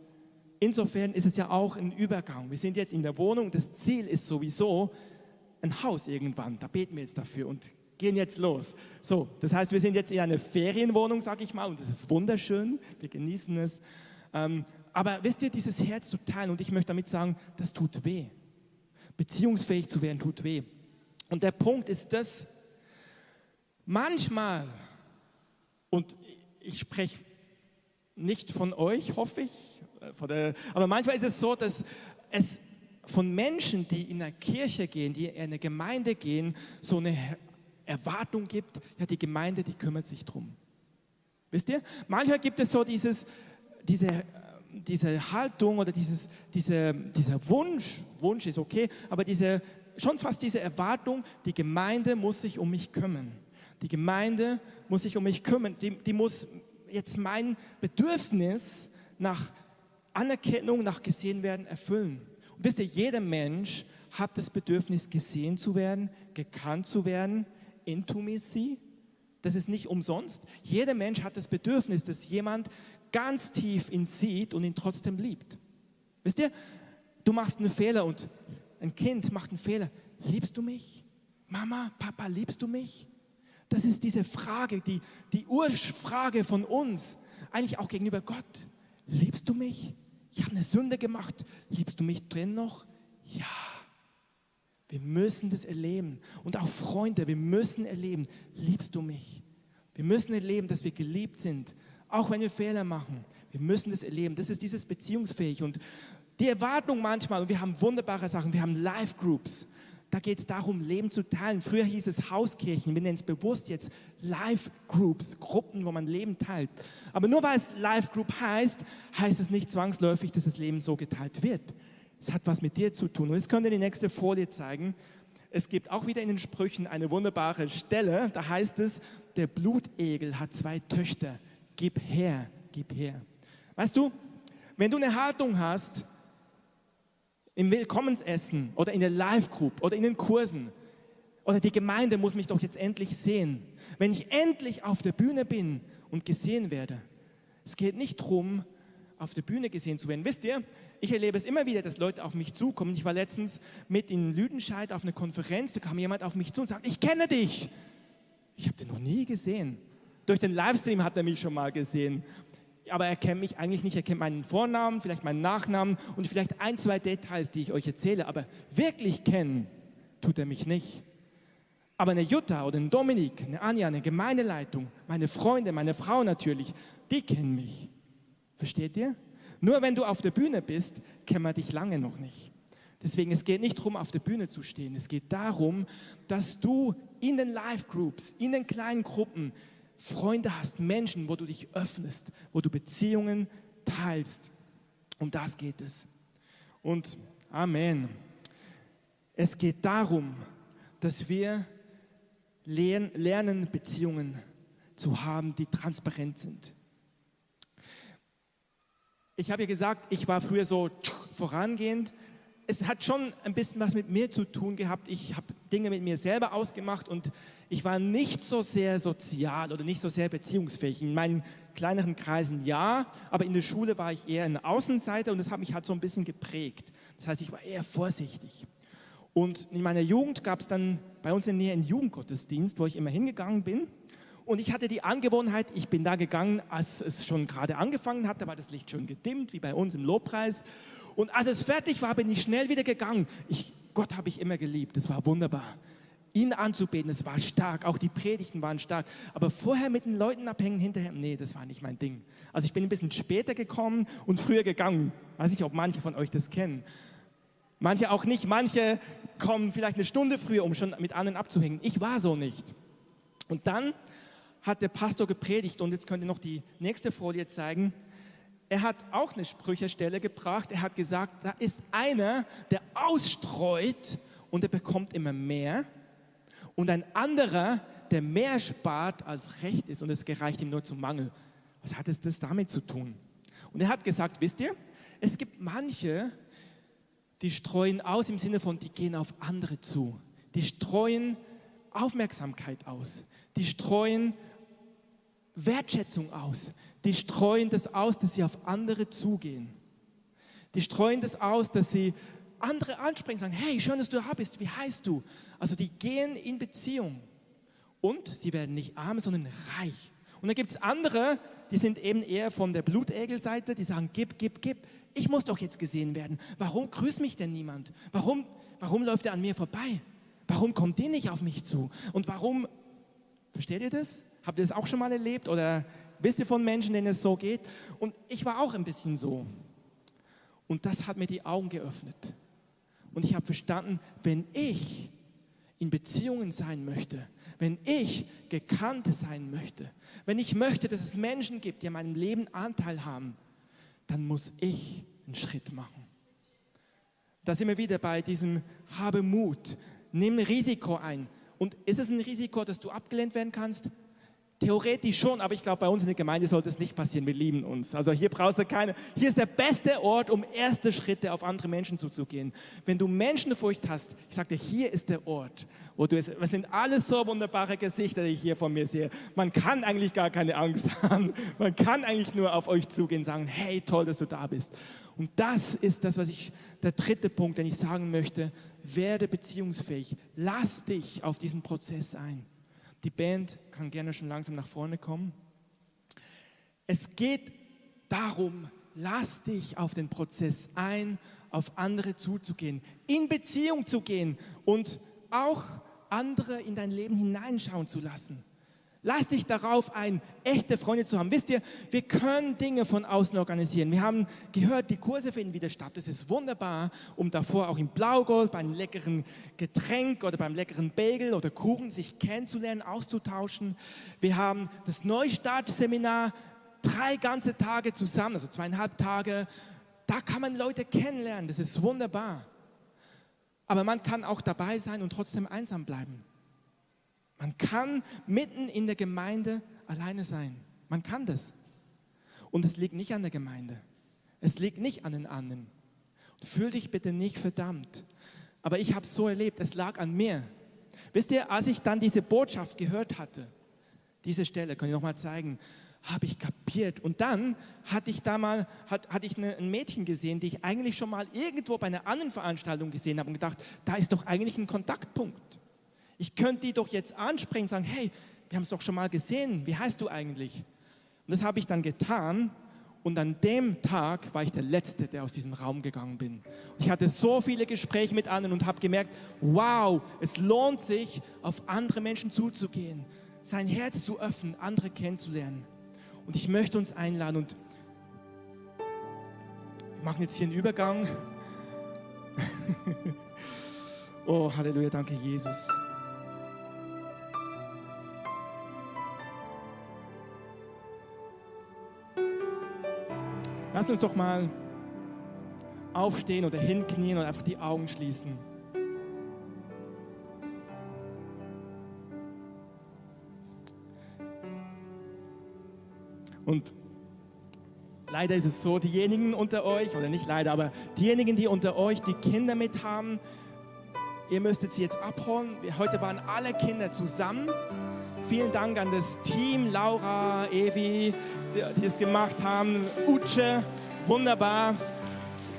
insofern ist es ja auch ein Übergang. Wir sind jetzt in der Wohnung, das Ziel ist sowieso, ein Haus irgendwann. Da beten wir jetzt dafür und gehen jetzt los. So, das heißt, wir sind jetzt in einer Ferienwohnung, sag ich mal, und das ist wunderschön. Wir genießen es. Ähm, aber wisst ihr, dieses Herz zu teilen, und ich möchte damit sagen, das tut weh. Beziehungsfähig zu werden tut weh. Und der Punkt ist das, manchmal, und ich spreche nicht von euch, hoffe ich, äh, aber manchmal ist es so, dass es von Menschen, die in eine Kirche gehen, die in eine Gemeinde gehen, so eine Erwartung gibt, ja, die Gemeinde, die kümmert sich drum. Wisst ihr? Manchmal gibt es so dieses, diese, diese Haltung oder dieses, diese, dieser Wunsch, Wunsch ist okay, aber diese, schon fast diese Erwartung, die Gemeinde muss sich um mich kümmern. Die Gemeinde muss sich um mich kümmern. Die, die muss jetzt mein Bedürfnis nach Anerkennung, nach gesehen werden erfüllen. Wisst ihr, jeder Mensch hat das Bedürfnis, gesehen zu werden, gekannt zu werden, Intimacy. Das ist nicht umsonst. Jeder Mensch hat das Bedürfnis, dass jemand ganz tief ihn sieht und ihn trotzdem liebt. Wisst ihr, du machst einen Fehler und ein Kind macht einen Fehler. Liebst du mich? Mama, Papa, liebst du mich? Das ist diese Frage, die, die Urfrage von uns, eigentlich auch gegenüber Gott. Liebst du mich? ich habe eine Sünde gemacht, liebst du mich drin noch? Ja. Wir müssen das erleben. Und auch Freunde, wir müssen erleben, liebst du mich? Wir müssen erleben, dass wir geliebt sind, auch wenn wir Fehler machen. Wir müssen das erleben. Das ist dieses beziehungsfähig. Und die Erwartung manchmal, und wir haben wunderbare Sachen, wir haben Live-Groups. Da geht es darum, Leben zu teilen. Früher hieß es Hauskirchen, wir nennen es bewusst jetzt Live-Groups, Gruppen, wo man Leben teilt. Aber nur weil es Live-Group heißt, heißt es nicht zwangsläufig, dass das Leben so geteilt wird. Es hat was mit dir zu tun. Und jetzt könnt ihr die nächste Folie zeigen. Es gibt auch wieder in den Sprüchen eine wunderbare Stelle. Da heißt es, der Blutegel hat zwei Töchter. Gib her, gib her. Weißt du, wenn du eine Haltung hast, im Willkommensessen oder in der Live-Group oder in den Kursen. Oder die Gemeinde muss mich doch jetzt endlich sehen. Wenn ich endlich auf der Bühne bin und gesehen werde. Es geht nicht darum, auf der Bühne gesehen zu werden. Wisst ihr, ich erlebe es immer wieder, dass Leute auf mich zukommen. Ich war letztens mit in Lüdenscheid auf einer Konferenz, da kam jemand auf mich zu und sagt, ich kenne dich. Ich habe den noch nie gesehen. Durch den Livestream hat er mich schon mal gesehen aber er kennt mich eigentlich nicht. Er kennt meinen Vornamen, vielleicht meinen Nachnamen und vielleicht ein, zwei Details, die ich euch erzähle. Aber wirklich kennen tut er mich nicht. Aber eine Jutta oder ein Dominik, eine Anja, eine Gemeindeleitung, meine Freunde, meine Frau natürlich, die kennen mich. Versteht ihr? Nur wenn du auf der Bühne bist, kennen wir dich lange noch nicht. Deswegen, es geht nicht darum, auf der Bühne zu stehen. Es geht darum, dass du in den Live-Groups, in den kleinen Gruppen Freunde hast, Menschen, wo du dich öffnest, wo du Beziehungen teilst. Um das geht es. Und Amen. Es geht darum, dass wir lernen, Beziehungen zu haben, die transparent sind. Ich habe ja gesagt, ich war früher so vorangehend. Es hat schon ein bisschen was mit mir zu tun gehabt. Ich habe Dinge mit mir selber ausgemacht und ich war nicht so sehr sozial oder nicht so sehr beziehungsfähig. In meinen kleineren Kreisen ja, aber in der Schule war ich eher ein Außenseiter und das hat mich halt so ein bisschen geprägt. Das heißt, ich war eher vorsichtig. Und in meiner Jugend gab es dann bei uns in der Nähe einen Jugendgottesdienst, wo ich immer hingegangen bin. Und ich hatte die Angewohnheit, ich bin da gegangen, als es schon gerade angefangen hat, da war das Licht schon gedimmt, wie bei uns im Lobpreis. Und als es fertig war, bin ich schnell wieder gegangen. Ich, Gott habe ich immer geliebt, das war wunderbar. Ihn anzubeten, das war stark, auch die Predigten waren stark. Aber vorher mit den Leuten abhängen hinterher, nee, das war nicht mein Ding. Also ich bin ein bisschen später gekommen und früher gegangen. Weiß nicht, ob manche von euch das kennen. Manche auch nicht. Manche kommen vielleicht eine Stunde früher, um schon mit anderen abzuhängen. Ich war so nicht. Und dann hat der Pastor gepredigt und jetzt könnt ihr noch die nächste Folie zeigen. Er hat auch eine Sprüchestelle gebracht. Er hat gesagt, da ist einer, der ausstreut und er bekommt immer mehr. Und ein anderer, der mehr spart, als recht ist und es gereicht ihm nur zum Mangel. Was hat es das damit zu tun? Und er hat gesagt, wisst ihr, es gibt manche, die streuen aus im Sinne von, die gehen auf andere zu. Die streuen Aufmerksamkeit aus. Die streuen Wertschätzung aus. Die streuen das aus, dass sie auf andere zugehen. Die streuen das aus, dass sie andere ansprechen, sagen, hey, schön, dass du da bist, wie heißt du? Also die gehen in Beziehung. Und sie werden nicht arm, sondern reich. Und dann gibt es andere, die sind eben eher von der Blutegelseite, die sagen, gib, gib, gib ich muss doch jetzt gesehen werden. Warum grüßt mich denn niemand? Warum, warum läuft er an mir vorbei? Warum kommt die nicht auf mich zu? Und warum, versteht ihr das? Habt ihr das auch schon mal erlebt? Oder wisst ihr von Menschen, denen es so geht? Und ich war auch ein bisschen so. Und das hat mir die Augen geöffnet. Und ich habe verstanden, wenn ich in Beziehungen sein möchte, wenn ich gekannt sein möchte, wenn ich möchte, dass es Menschen gibt, die an meinem Leben Anteil haben, dann muss ich einen Schritt machen. Da sind wir wieder bei diesem Habe Mut, nimm Risiko ein. Und ist es ein Risiko, dass du abgelehnt werden kannst? Theoretisch schon, aber ich glaube, bei uns in der Gemeinde sollte es nicht passieren. Wir lieben uns. Also hier brauchst du keine. Hier ist der beste Ort, um erste Schritte auf andere Menschen zuzugehen. Wenn du Menschenfurcht hast, ich sagte, hier ist der Ort, wo du es. Es sind alles so wunderbare Gesichter, die ich hier von mir sehe. Man kann eigentlich gar keine Angst [LAUGHS] haben. Man kann eigentlich nur auf euch zugehen und sagen, hey, toll, dass du da bist. Und das ist das, was ich, der dritte Punkt, den ich sagen möchte. Werde beziehungsfähig. Lass dich auf diesen Prozess ein. Die Band kann gerne schon langsam nach vorne kommen. Es geht darum, lass dich auf den Prozess ein, auf andere zuzugehen, in Beziehung zu gehen und auch andere in dein Leben hineinschauen zu lassen. Lass dich darauf ein, echte Freunde zu haben. Wisst ihr, wir können Dinge von außen organisieren. Wir haben gehört, die Kurse finden wieder statt. Das ist wunderbar, um davor auch im Blaugold, beim leckeren Getränk oder beim leckeren Bagel oder Kuchen sich kennenzulernen, auszutauschen. Wir haben das Neustartseminar, drei ganze Tage zusammen, also zweieinhalb Tage. Da kann man Leute kennenlernen. Das ist wunderbar. Aber man kann auch dabei sein und trotzdem einsam bleiben. Man kann mitten in der Gemeinde alleine sein. Man kann das. Und es liegt nicht an der Gemeinde. Es liegt nicht an den anderen. Fühl dich bitte nicht verdammt. Aber ich habe es so erlebt, es lag an mir. Wisst ihr, als ich dann diese Botschaft gehört hatte, diese Stelle, kann ich nochmal zeigen, habe ich kapiert. Und dann hatte ich da mal, hat, hatte ich ein Mädchen gesehen, die ich eigentlich schon mal irgendwo bei einer anderen Veranstaltung gesehen habe und gedacht, da ist doch eigentlich ein Kontaktpunkt. Ich könnte die doch jetzt ansprechen und sagen, hey, wir haben es doch schon mal gesehen, wie heißt du eigentlich? Und das habe ich dann getan Und an dem Tag war ich der Letzte, der aus diesem Raum gegangen bin. Ich hatte so viele Gespräche mit anderen und habe gemerkt, wow, es lohnt sich, auf andere Menschen zuzugehen, sein Herz zu öffnen, andere kennenzulernen. Und ich möchte uns einladen und wir machen jetzt hier einen Übergang. [LAUGHS] oh, Halleluja, danke Jesus. Lass uns doch mal aufstehen oder hinknien und einfach die Augen schließen. Und leider ist es so, diejenigen unter euch, oder nicht leider, aber diejenigen, die unter euch die Kinder mit haben, ihr müsstet sie jetzt abholen. Heute waren alle Kinder zusammen. Vielen Dank an das Team, Laura, Evi, die es gemacht haben, Uche, wunderbar.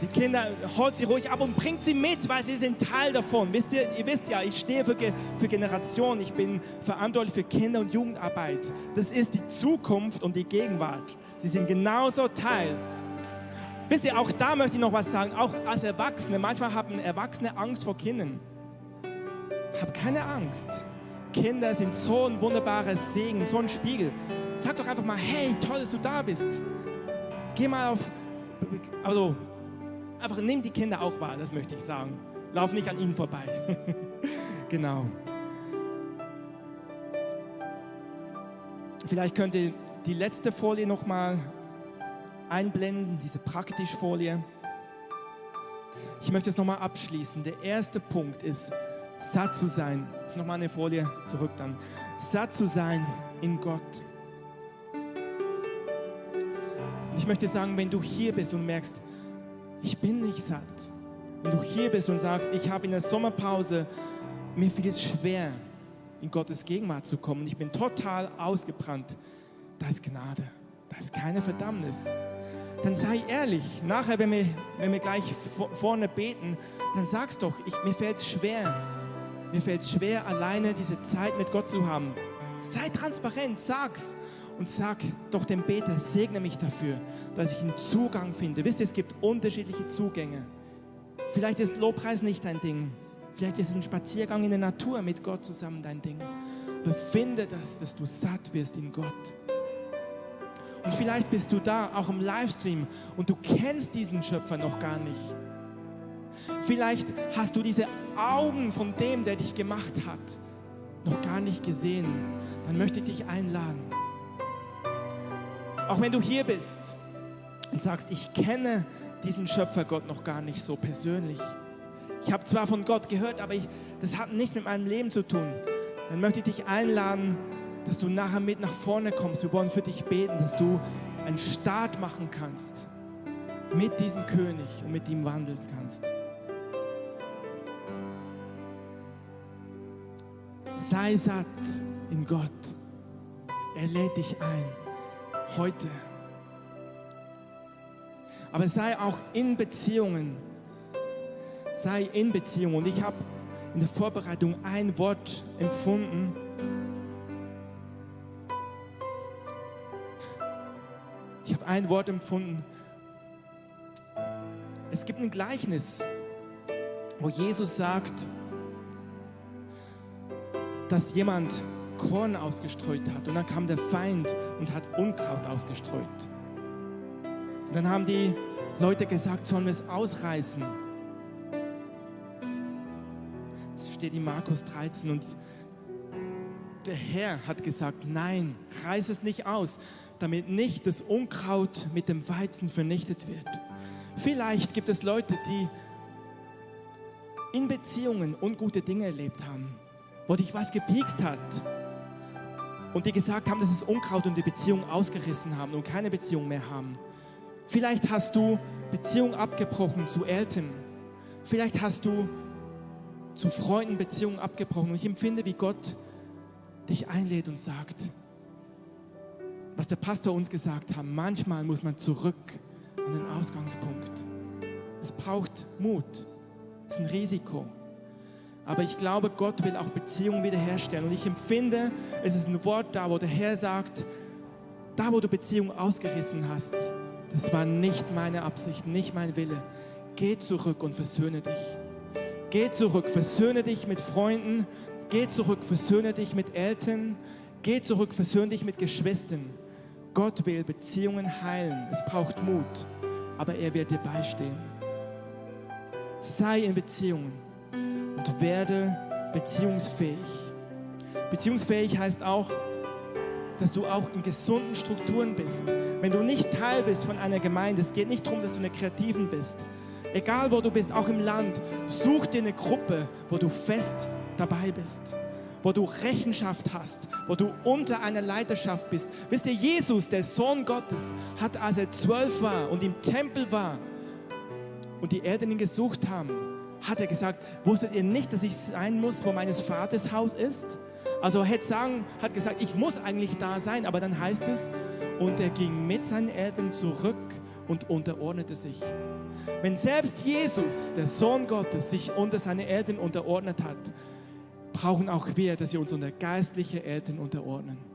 Die Kinder, holt sie ruhig ab und bringt sie mit, weil sie sind Teil davon. Wisst ihr, ihr wisst ja, ich stehe für, für Generationen. Ich bin verantwortlich für Kinder- und Jugendarbeit. Das ist die Zukunft und die Gegenwart. Sie sind genauso Teil. Wisst ihr, auch da möchte ich noch was sagen. Auch als Erwachsene, manchmal haben Erwachsene Angst vor Kindern. Hab keine Angst. Kinder sind so ein wunderbares Segen, so ein Spiegel. Sag doch einfach mal, hey, toll, dass du da bist. Geh mal auf, also einfach nimm die Kinder auch wahr, das möchte ich sagen. Lauf nicht an ihnen vorbei. [LAUGHS] genau. Vielleicht könnt ihr die letzte Folie noch mal einblenden, diese praktische Folie. Ich möchte es noch mal abschließen. Der erste Punkt ist, satt zu sein. Ist nochmal eine Folie zurück dann. Satt zu sein in Gott. Und ich möchte sagen, wenn du hier bist und merkst, ich bin nicht satt. Wenn du hier bist und sagst, ich habe in der Sommerpause, mir fiel es schwer, in Gottes Gegenwart zu kommen. Ich bin total ausgebrannt. Da ist Gnade. Da ist keine Verdammnis. Dann sei ehrlich. Nachher, wenn wir, wenn wir gleich vorne beten, dann sagst doch, ich, mir fällt es schwer mir fällt es schwer, alleine diese Zeit mit Gott zu haben. Sei transparent, sag's. Und sag doch dem Beter, segne mich dafür, dass ich einen Zugang finde. Wisst ihr, es gibt unterschiedliche Zugänge. Vielleicht ist Lobpreis nicht dein Ding. Vielleicht ist ein Spaziergang in der Natur mit Gott zusammen dein Ding. Befinde das, dass du satt wirst in Gott. Und vielleicht bist du da, auch im Livestream, und du kennst diesen Schöpfer noch gar nicht. Vielleicht hast du diese Augen von dem, der dich gemacht hat, noch gar nicht gesehen. Dann möchte ich dich einladen. Auch wenn du hier bist und sagst, ich kenne diesen Schöpfergott noch gar nicht so persönlich. Ich habe zwar von Gott gehört, aber ich, das hat nichts mit meinem Leben zu tun. Dann möchte ich dich einladen, dass du nachher mit nach vorne kommst. Wir wollen für dich beten, dass du einen Start machen kannst mit diesem König und mit ihm wandeln kannst. Sei satt in Gott. Er lädt dich ein. Heute. Aber sei auch in Beziehungen. Sei in Beziehungen. Und ich habe in der Vorbereitung ein Wort empfunden. Ich habe ein Wort empfunden. Es gibt ein Gleichnis, wo Jesus sagt, dass jemand Korn ausgestreut hat und dann kam der Feind und hat Unkraut ausgestreut. Und dann haben die Leute gesagt, sollen wir es ausreißen? Es steht in Markus 13 und der Herr hat gesagt, nein, reiß es nicht aus, damit nicht das Unkraut mit dem Weizen vernichtet wird. Vielleicht gibt es Leute, die in Beziehungen ungute Dinge erlebt haben wo dich was gepiekst hat und die gesagt haben, dass es Unkraut und die Beziehung ausgerissen haben und keine Beziehung mehr haben. Vielleicht hast du Beziehung abgebrochen zu Eltern. Vielleicht hast du zu Freunden Beziehungen abgebrochen. Und ich empfinde, wie Gott dich einlädt und sagt, was der Pastor uns gesagt hat, manchmal muss man zurück an den Ausgangspunkt. Es braucht Mut. Es ist ein Risiko. Aber ich glaube, Gott will auch Beziehungen wiederherstellen. Und ich empfinde, es ist ein Wort da, wo der Herr sagt, da wo du Beziehungen ausgerissen hast, das war nicht meine Absicht, nicht mein Wille. Geh zurück und versöhne dich. Geh zurück, versöhne dich mit Freunden. Geh zurück, versöhne dich mit Eltern. Geh zurück, versöhne dich mit Geschwistern. Gott will Beziehungen heilen. Es braucht Mut, aber er wird dir beistehen. Sei in Beziehungen und werde beziehungsfähig. Beziehungsfähig heißt auch, dass du auch in gesunden Strukturen bist. Wenn du nicht Teil bist von einer Gemeinde, es geht nicht darum, dass du eine Kreativen bist. Egal wo du bist, auch im Land, such dir eine Gruppe, wo du fest dabei bist, wo du Rechenschaft hast, wo du unter einer Leiterschaft bist. Wisst ihr, Jesus, der Sohn Gottes, hat, als er zwölf war und im Tempel war und die Eltern ihn gesucht haben, hat er gesagt, wusstet ihr nicht, dass ich sein muss, wo meines Vaters Haus ist? Also sagen, hat gesagt, ich muss eigentlich da sein, aber dann heißt es, und er ging mit seinen Eltern zurück und unterordnete sich. Wenn selbst Jesus, der Sohn Gottes, sich unter seine Eltern unterordnet hat, brauchen auch wir, dass wir uns unter geistliche Eltern unterordnen.